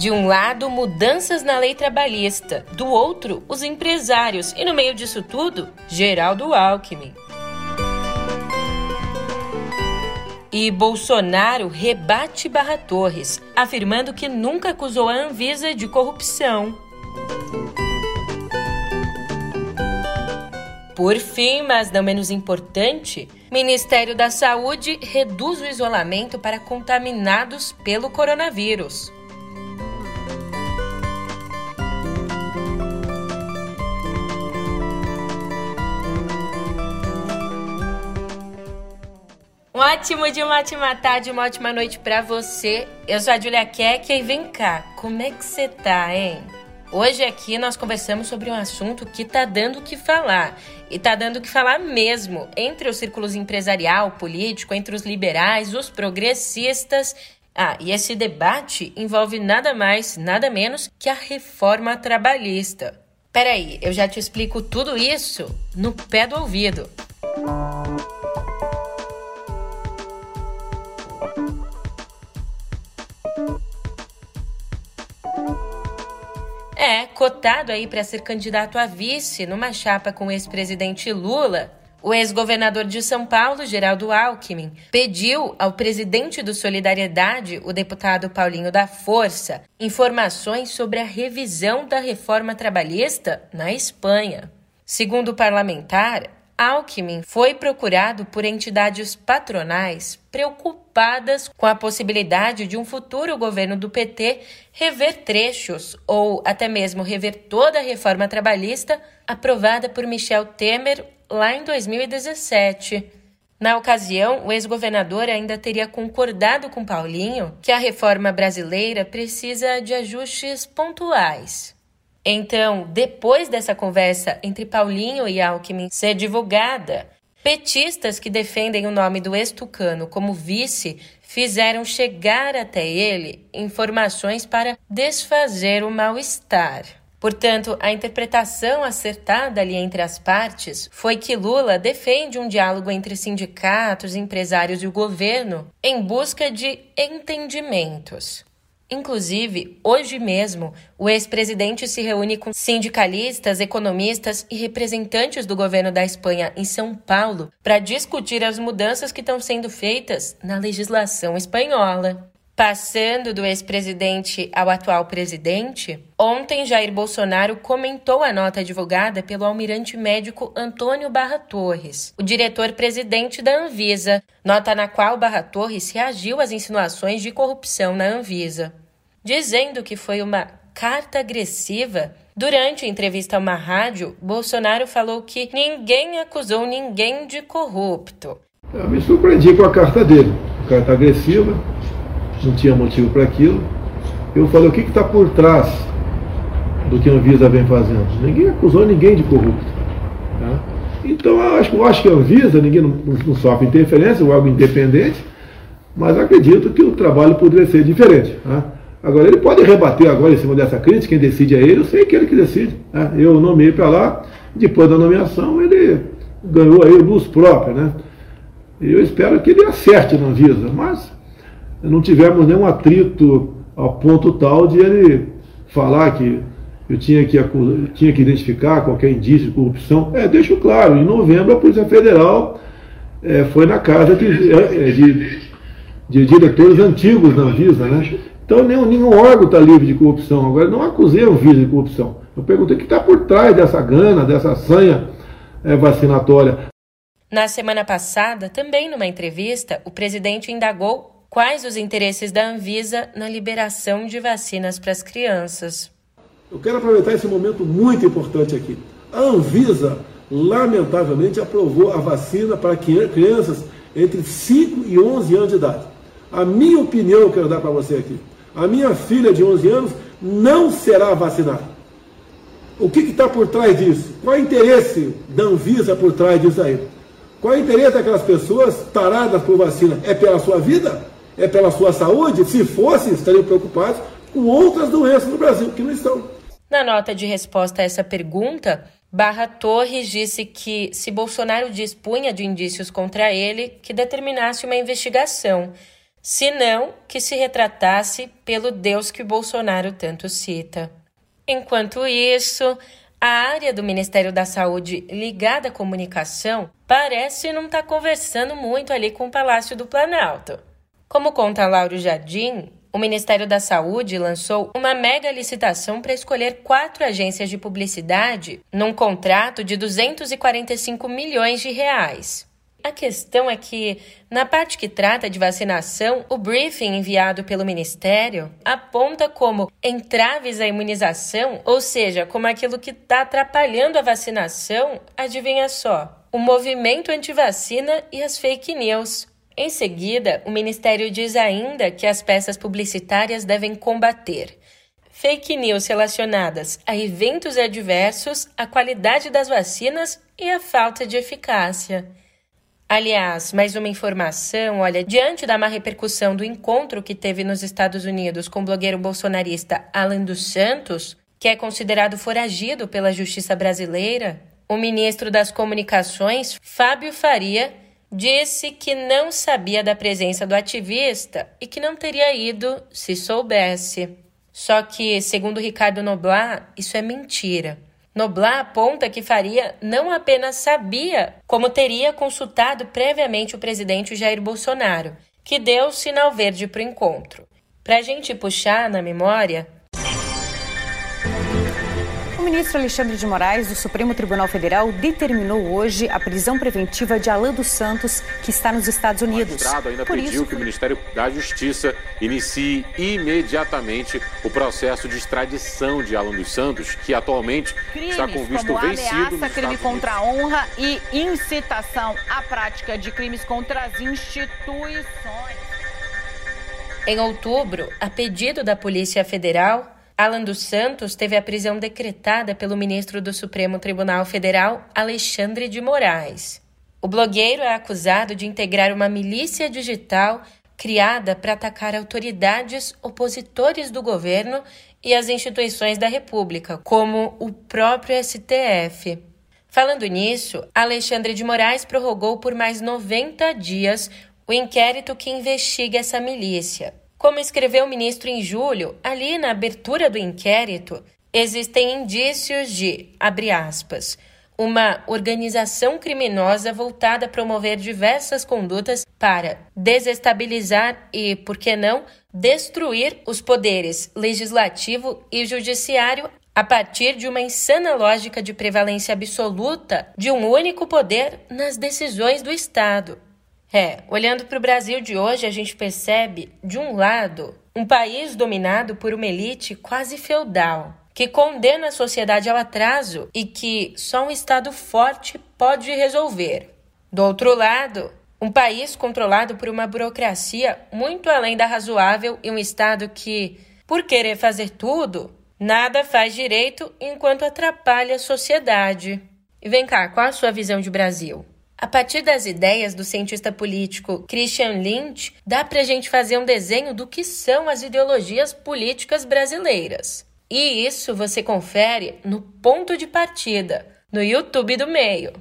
De um lado, mudanças na lei trabalhista, do outro, os empresários, e no meio disso tudo, Geraldo Alckmin. E Bolsonaro rebate Barra Torres, afirmando que nunca acusou a Anvisa de corrupção. Por fim, mas não menos importante, Ministério da Saúde reduz o isolamento para contaminados pelo coronavírus. Ótimo dia, uma ótima tarde, uma ótima noite para você. Eu sou a Julia Keck e vem cá, como é que você tá, hein? Hoje aqui nós conversamos sobre um assunto que tá dando o que falar. E tá dando o que falar mesmo entre os círculos empresarial, político, entre os liberais, os progressistas. Ah, e esse debate envolve nada mais, nada menos que a reforma trabalhista. Peraí, eu já te explico tudo isso no pé do ouvido. Música É, cotado aí para ser candidato a vice numa chapa com o ex-presidente Lula, o ex-governador de São Paulo, Geraldo Alckmin, pediu ao presidente do Solidariedade, o deputado Paulinho da Força, informações sobre a revisão da reforma trabalhista na Espanha. Segundo o parlamentar, Alckmin foi procurado por entidades patronais preocupadas com a possibilidade de um futuro governo do PT rever trechos ou até mesmo rever toda a reforma trabalhista aprovada por Michel Temer lá em 2017. Na ocasião, o ex-governador ainda teria concordado com Paulinho que a reforma brasileira precisa de ajustes pontuais. Então, depois dessa conversa entre Paulinho e Alckmin ser divulgada, petistas que defendem o nome do ex-tucano como vice fizeram chegar até ele informações para desfazer o mal-estar. Portanto, a interpretação acertada ali entre as partes foi que Lula defende um diálogo entre sindicatos, empresários e o governo em busca de entendimentos. Inclusive, hoje mesmo, o ex-presidente se reúne com sindicalistas, economistas e representantes do governo da Espanha em São Paulo para discutir as mudanças que estão sendo feitas na legislação espanhola. Passando do ex-presidente ao atual presidente, ontem Jair Bolsonaro comentou a nota divulgada pelo almirante médico Antônio Barra Torres, o diretor-presidente da Anvisa, nota na qual Barra Torres reagiu às insinuações de corrupção na Anvisa dizendo que foi uma carta agressiva. Durante a entrevista a uma rádio, Bolsonaro falou que ninguém acusou ninguém de corrupto. Eu me surpreendi com a carta dele. Carta agressiva, não tinha motivo para aquilo. Eu falei, o que está por trás do que a Anvisa vem fazendo? Ninguém acusou ninguém de corrupto. Tá? Então, eu acho, eu acho que a Anvisa, ninguém não, não sofre interferência, é algo independente, mas acredito que o trabalho poderia ser diferente. Tá? Agora, ele pode rebater agora em cima dessa crítica, quem decide é ele, eu sei que ele que decide. Né? Eu nomeei para lá, depois da nomeação ele ganhou aí luz própria, né? Eu espero que ele acerte na Anvisa, mas não tivemos nenhum atrito ao ponto tal de ele falar que eu tinha que, tinha que identificar qualquer indício de corrupção. É, deixo claro, em novembro a Polícia Federal é, foi na casa de, é, de, de diretores antigos da Anvisa, né? Então nenhum, nenhum órgão está livre de corrupção. Agora, não acusei o vírus de corrupção. Eu perguntei o que está por trás dessa gana, dessa sanha é, vacinatória. Na semana passada, também numa entrevista, o presidente indagou quais os interesses da Anvisa na liberação de vacinas para as crianças. Eu quero aproveitar esse momento muito importante aqui. A Anvisa, lamentavelmente, aprovou a vacina para crianças entre 5 e 11 anos de idade. A minha opinião eu quero dar para você aqui. A minha filha de 11 anos não será vacinada. O que está por trás disso? Qual é o interesse da Anvisa por trás disso aí? Qual é o interesse daquelas pessoas taradas por vacina? É pela sua vida? É pela sua saúde? Se fosse, estariam preocupados com outras doenças no Brasil que não estão. Na nota de resposta a essa pergunta, Barra Torres disse que, se Bolsonaro dispunha de indícios contra ele, que determinasse uma investigação senão que se retratasse pelo Deus que Bolsonaro tanto cita. Enquanto isso, a área do Ministério da Saúde ligada à comunicação parece não estar tá conversando muito ali com o Palácio do Planalto. Como conta Lauro Jardim, o Ministério da Saúde lançou uma mega licitação para escolher quatro agências de publicidade num contrato de 245 milhões de reais. A questão é que, na parte que trata de vacinação, o briefing enviado pelo Ministério aponta como entraves à imunização, ou seja, como aquilo que está atrapalhando a vacinação, adivinha só, o movimento anti-vacina e as fake news. Em seguida, o Ministério diz ainda que as peças publicitárias devem combater fake news relacionadas a eventos adversos, a qualidade das vacinas e a falta de eficácia. Aliás, mais uma informação: olha, diante da má repercussão do encontro que teve nos Estados Unidos com o blogueiro bolsonarista Alan dos Santos, que é considerado foragido pela justiça brasileira, o ministro das Comunicações, Fábio Faria, disse que não sabia da presença do ativista e que não teria ido se soubesse. Só que, segundo Ricardo Noblar, isso é mentira. Noblar aponta que Faria não apenas sabia, como teria consultado previamente o presidente Jair Bolsonaro, que deu sinal verde para o encontro. Para a gente puxar na memória, ministro Alexandre de Moraes, do Supremo Tribunal Federal, determinou hoje a prisão preventiva de Alan dos Santos, que está nos Estados Unidos. O magistrado ainda Por pediu isso... que o Ministério da Justiça inicie imediatamente o processo de extradição de Alan dos Santos, que atualmente Crimes está com visto como vencido. Ameaça, crime contra a honra e incitação à prática de crimes contra as instituições. Em outubro, a pedido da Polícia Federal, Alan dos Santos teve a prisão decretada pelo ministro do Supremo Tribunal Federal, Alexandre de Moraes. O blogueiro é acusado de integrar uma milícia digital criada para atacar autoridades opositores do governo e as instituições da República, como o próprio STF. Falando nisso, Alexandre de Moraes prorrogou por mais 90 dias o inquérito que investiga essa milícia. Como escreveu o ministro em julho, ali na abertura do inquérito, existem indícios de, abre aspas, uma organização criminosa voltada a promover diversas condutas para desestabilizar e, por que não, destruir os poderes legislativo e judiciário a partir de uma insana lógica de prevalência absoluta de um único poder nas decisões do Estado. É, olhando para o Brasil de hoje, a gente percebe, de um lado, um país dominado por uma elite quase feudal, que condena a sociedade ao atraso e que só um Estado forte pode resolver. Do outro lado, um país controlado por uma burocracia muito além da razoável e um Estado que, por querer fazer tudo, nada faz direito enquanto atrapalha a sociedade. E vem cá, qual a sua visão de Brasil? A partir das ideias do cientista político Christian Lynch, dá para a gente fazer um desenho do que são as ideologias políticas brasileiras. E isso você confere no ponto de partida, no YouTube do meio.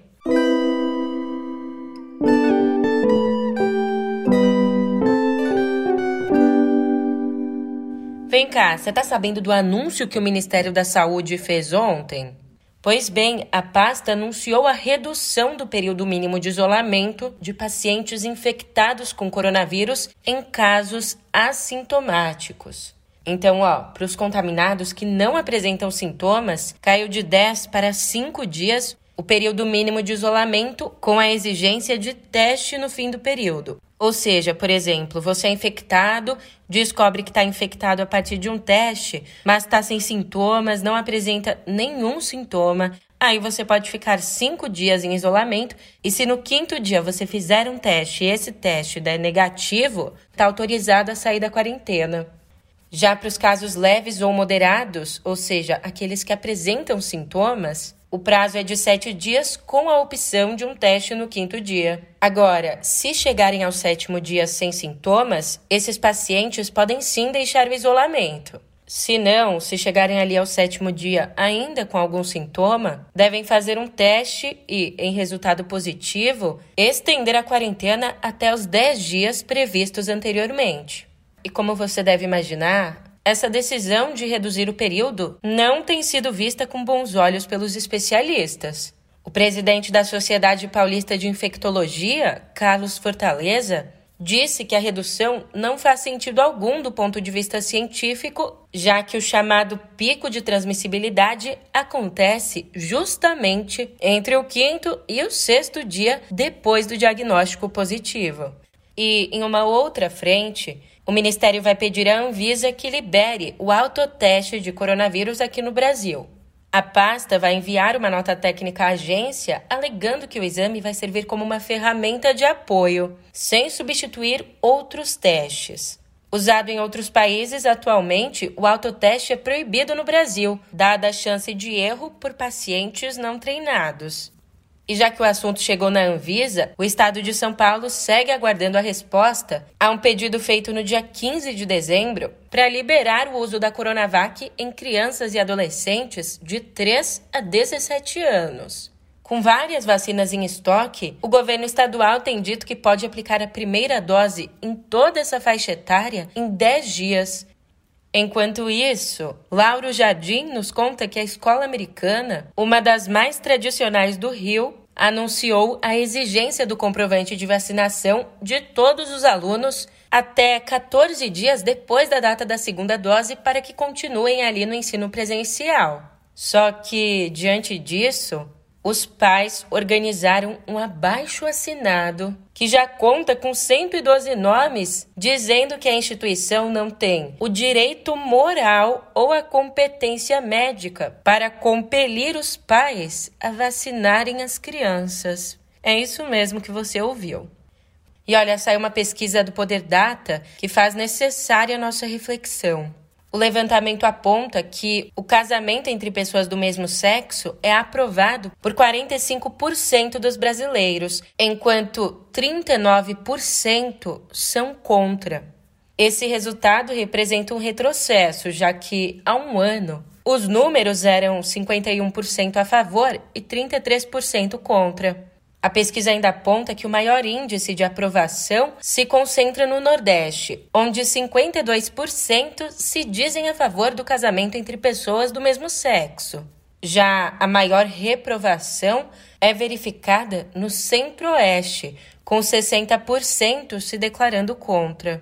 Vem cá, você tá sabendo do anúncio que o Ministério da Saúde fez ontem? Pois bem, a pasta anunciou a redução do período mínimo de isolamento de pacientes infectados com coronavírus em casos assintomáticos. Então, ó, para os contaminados que não apresentam sintomas, caiu de 10 para 5 dias o período mínimo de isolamento com a exigência de teste no fim do período. Ou seja, por exemplo, você é infectado, descobre que está infectado a partir de um teste, mas está sem sintomas, não apresenta nenhum sintoma. Aí você pode ficar cinco dias em isolamento e se no quinto dia você fizer um teste e esse teste der negativo, está autorizado a sair da quarentena. Já para os casos leves ou moderados, ou seja, aqueles que apresentam sintomas, o prazo é de sete dias, com a opção de um teste no quinto dia. Agora, se chegarem ao sétimo dia sem sintomas, esses pacientes podem sim deixar o isolamento. Se não, se chegarem ali ao sétimo dia ainda com algum sintoma, devem fazer um teste e, em resultado positivo, estender a quarentena até os 10 dias previstos anteriormente. E como você deve imaginar, essa decisão de reduzir o período não tem sido vista com bons olhos pelos especialistas. O presidente da Sociedade Paulista de Infectologia, Carlos Fortaleza, disse que a redução não faz sentido algum do ponto de vista científico, já que o chamado pico de transmissibilidade acontece justamente entre o quinto e o sexto dia depois do diagnóstico positivo. E, em uma outra frente, o Ministério vai pedir à Anvisa que libere o autoteste de coronavírus aqui no Brasil. A pasta vai enviar uma nota técnica à agência alegando que o exame vai servir como uma ferramenta de apoio, sem substituir outros testes. Usado em outros países, atualmente, o autoteste é proibido no Brasil, dada a chance de erro por pacientes não treinados. E já que o assunto chegou na Anvisa, o estado de São Paulo segue aguardando a resposta a um pedido feito no dia 15 de dezembro para liberar o uso da Coronavac em crianças e adolescentes de 3 a 17 anos. Com várias vacinas em estoque, o governo estadual tem dito que pode aplicar a primeira dose em toda essa faixa etária em 10 dias. Enquanto isso, Lauro Jardim nos conta que a escola americana, uma das mais tradicionais do Rio, anunciou a exigência do comprovante de vacinação de todos os alunos até 14 dias depois da data da segunda dose para que continuem ali no ensino presencial. Só que, diante disso, os pais organizaram um abaixo assinado que já conta com 112 nomes dizendo que a instituição não tem o direito moral ou a competência médica para compelir os pais a vacinarem as crianças. É isso mesmo que você ouviu. E olha, saiu uma pesquisa do Poder Data que faz necessária a nossa reflexão. O levantamento aponta que o casamento entre pessoas do mesmo sexo é aprovado por 45% dos brasileiros, enquanto 39% são contra. Esse resultado representa um retrocesso, já que há um ano os números eram 51% a favor e 33% contra. A pesquisa ainda aponta que o maior índice de aprovação se concentra no Nordeste, onde 52% se dizem a favor do casamento entre pessoas do mesmo sexo. Já a maior reprovação é verificada no Centro-Oeste, com 60% se declarando contra.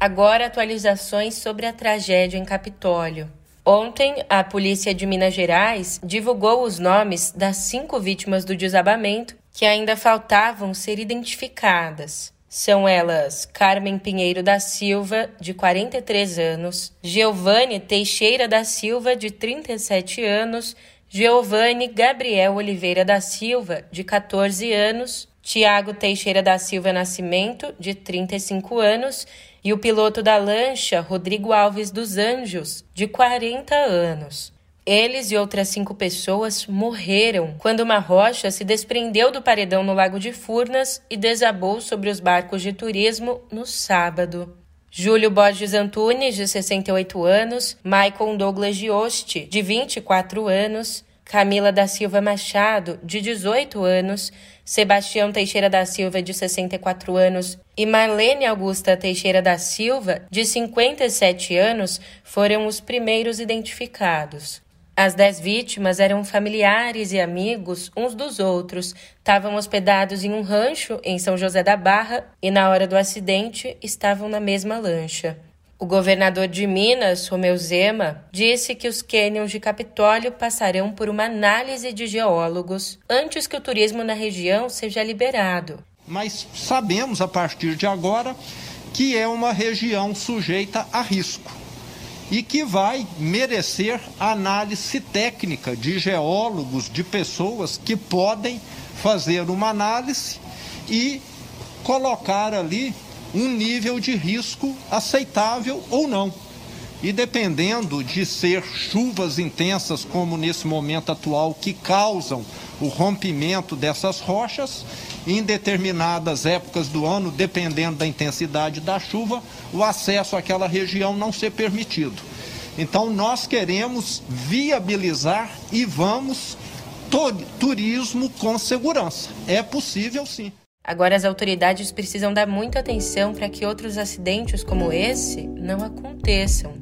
Agora, atualizações sobre a tragédia em Capitólio. Ontem, a polícia de Minas Gerais divulgou os nomes das cinco vítimas do desabamento que ainda faltavam ser identificadas. São elas Carmen Pinheiro da Silva, de 43 anos, Giovanni Teixeira da Silva, de 37 anos, Giovanni Gabriel Oliveira da Silva, de 14 anos, Tiago Teixeira da Silva Nascimento, de 35 anos, e o piloto da lancha, Rodrigo Alves dos Anjos, de 40 anos. Eles e outras cinco pessoas morreram quando uma rocha se desprendeu do paredão no Lago de Furnas e desabou sobre os barcos de turismo no sábado. Júlio Borges Antunes, de 68 anos, Michael Douglas Giosti, de 24 anos, Camila da Silva Machado, de 18 anos, Sebastião Teixeira da Silva, de 64 anos, e Marlene Augusta Teixeira da Silva, de 57 anos, foram os primeiros identificados. As dez vítimas eram familiares e amigos uns dos outros, estavam hospedados em um rancho em São José da Barra e, na hora do acidente, estavam na mesma lancha. O governador de Minas, Romeu Zema, disse que os cânions de Capitólio passarão por uma análise de geólogos antes que o turismo na região seja liberado. Mas sabemos a partir de agora que é uma região sujeita a risco e que vai merecer análise técnica de geólogos, de pessoas que podem fazer uma análise e colocar ali um nível de risco aceitável ou não. E dependendo de ser chuvas intensas, como nesse momento atual, que causam o rompimento dessas rochas, em determinadas épocas do ano, dependendo da intensidade da chuva, o acesso àquela região não ser permitido. Então, nós queremos viabilizar e vamos turismo com segurança. É possível sim. Agora, as autoridades precisam dar muita atenção para que outros acidentes como esse não aconteçam.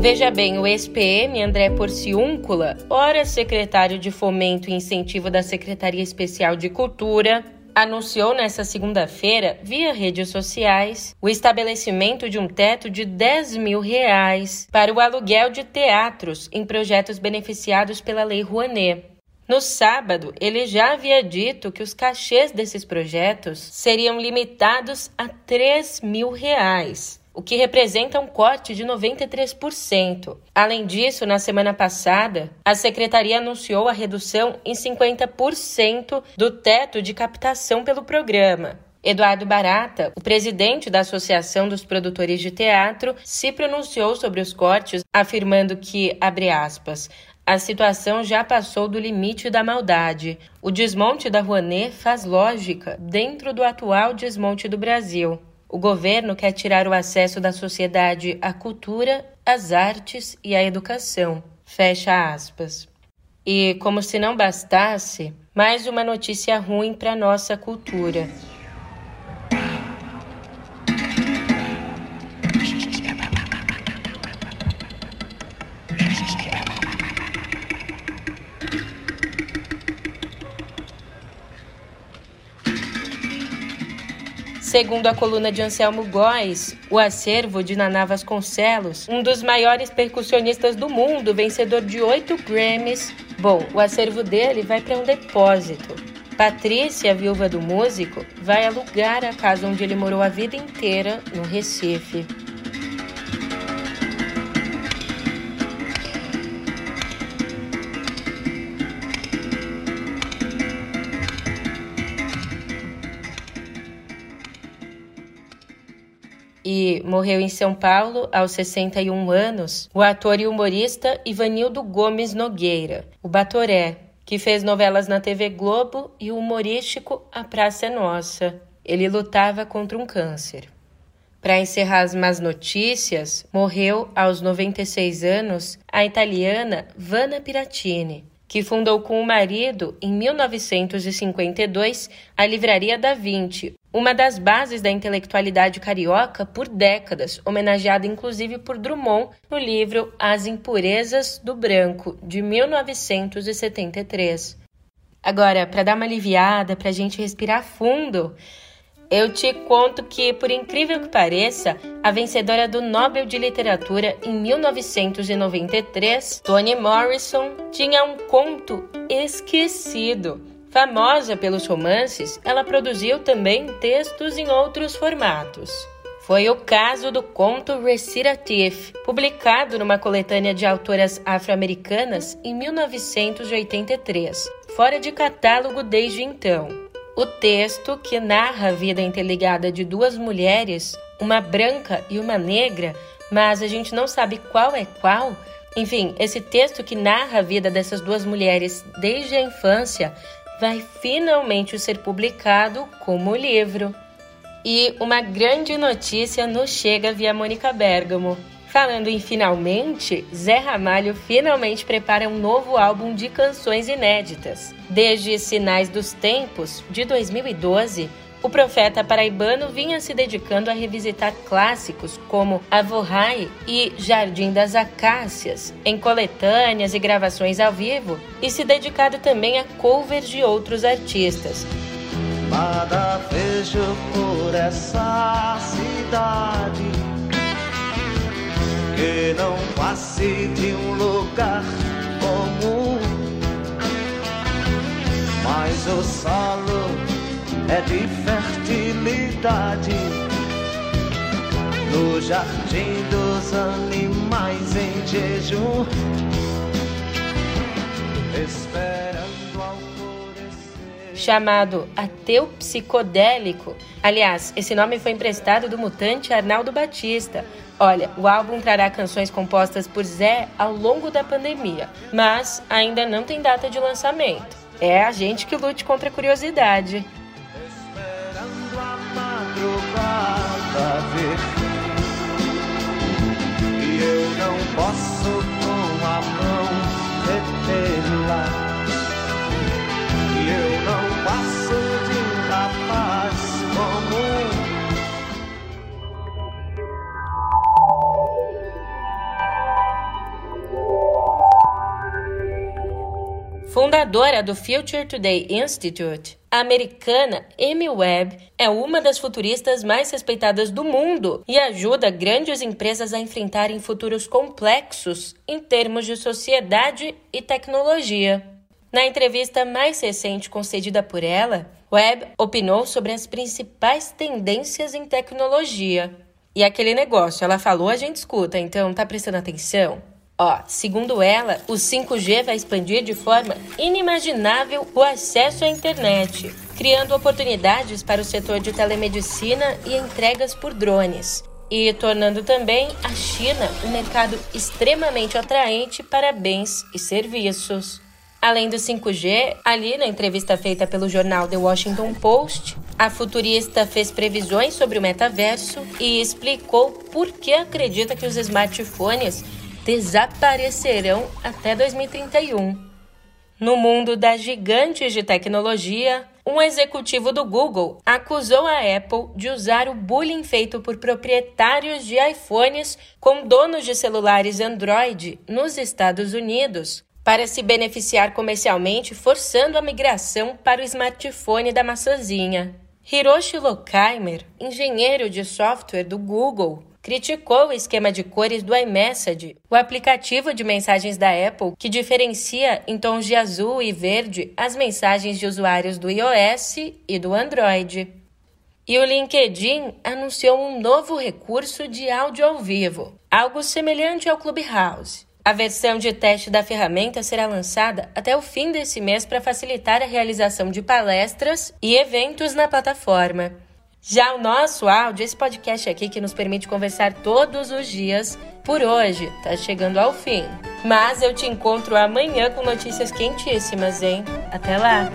Veja bem, o ex-PM André Porciúncula, ora secretário de Fomento e Incentivo da Secretaria Especial de Cultura, anunciou nesta segunda-feira, via redes sociais, o estabelecimento de um teto de 10 mil reais para o aluguel de teatros em projetos beneficiados pela Lei Rouanet. No sábado, ele já havia dito que os cachês desses projetos seriam limitados a 3 mil reais o que representa um corte de 93%. Além disso, na semana passada, a secretaria anunciou a redução em 50% do teto de captação pelo programa. Eduardo Barata, o presidente da Associação dos Produtores de Teatro, se pronunciou sobre os cortes, afirmando que, abre aspas, a situação já passou do limite da maldade. O desmonte da Rouanet faz lógica dentro do atual desmonte do Brasil. O governo quer tirar o acesso da sociedade à cultura, às artes e à educação. Fecha aspas. E, como se não bastasse, mais uma notícia ruim para nossa cultura. Segundo a coluna de Anselmo Góes, o acervo de Naná Vasconcelos, um dos maiores percussionistas do mundo, vencedor de oito Grammys, bom, o acervo dele vai para um depósito. Patrícia, viúva do músico, vai alugar a casa onde ele morou a vida inteira, no Recife. E morreu em São Paulo aos 61 anos o ator e humorista Ivanildo Gomes Nogueira, o Batoré, que fez novelas na TV Globo e o humorístico A Praça é Nossa. Ele lutava contra um câncer. Para encerrar as más notícias, morreu aos 96 anos a italiana Vanna Piratini, que fundou com o marido, em 1952, a Livraria da Vinci, uma das bases da intelectualidade carioca por décadas, homenageada inclusive por Drummond no livro As Impurezas do Branco, de 1973. Agora, para dar uma aliviada, para a gente respirar fundo, eu te conto que, por incrível que pareça, a vencedora do Nobel de Literatura em 1993, Toni Morrison, tinha um conto esquecido Famosa pelos romances, ela produziu também textos em outros formatos. Foi o caso do conto Recitative, publicado numa coletânea de autoras afro-americanas em 1983, fora de catálogo desde então. O texto, que narra a vida interligada de duas mulheres, uma branca e uma negra, mas a gente não sabe qual é qual, enfim, esse texto que narra a vida dessas duas mulheres desde a infância vai finalmente ser publicado como livro. E uma grande notícia nos chega via Mônica Bergamo. Falando em finalmente, Zé Ramalho finalmente prepara um novo álbum de canções inéditas. Desde Sinais dos Tempos, de 2012, o profeta paraibano vinha se dedicando a revisitar clássicos como Avorrai e Jardim das Acácias, em coletâneas e gravações ao vivo, e se dedicado também a covers de outros artistas. Nada vejo por essa cidade que não passe de um lugar comum, mas o solo é de fertilidade. No jardim dos animais em jejum, chamado Ateu Psicodélico. Aliás, esse nome foi emprestado do mutante Arnaldo Batista. Olha, o álbum trará canções compostas por Zé ao longo da pandemia, mas ainda não tem data de lançamento. É a gente que lute contra a curiosidade. Esperando a vir E eu não posso com a mão detê-la E eu não passo de um rapaz comum. Fundadora do Future Today Institute, a americana Amy Webb é uma das futuristas mais respeitadas do mundo e ajuda grandes empresas a enfrentarem futuros complexos em termos de sociedade e tecnologia. Na entrevista mais recente concedida por ela, Webb opinou sobre as principais tendências em tecnologia. E aquele negócio, ela falou, a gente escuta, então tá prestando atenção? Ó, segundo ela, o 5G vai expandir de forma inimaginável o acesso à internet, criando oportunidades para o setor de telemedicina e entregas por drones, e tornando também a China um mercado extremamente atraente para bens e serviços. Além do 5G, ali na entrevista feita pelo jornal The Washington Post, a futurista fez previsões sobre o metaverso e explicou por que acredita que os smartphones desaparecerão até 2031. No mundo das gigantes de tecnologia, um executivo do Google acusou a Apple de usar o bullying feito por proprietários de iPhones com donos de celulares Android nos Estados Unidos para se beneficiar comercialmente, forçando a migração para o smartphone da maçãzinha. Hiroshi Lokheimer, engenheiro de software do Google, criticou o esquema de cores do iMessage, o aplicativo de mensagens da Apple que diferencia em tons de azul e verde as mensagens de usuários do iOS e do Android. E o LinkedIn anunciou um novo recurso de áudio ao vivo, algo semelhante ao Clubhouse. A versão de teste da ferramenta será lançada até o fim desse mês para facilitar a realização de palestras e eventos na plataforma. Já o nosso áudio, esse podcast aqui que nos permite conversar todos os dias, por hoje tá chegando ao fim. Mas eu te encontro amanhã com notícias quentíssimas, hein? Até lá!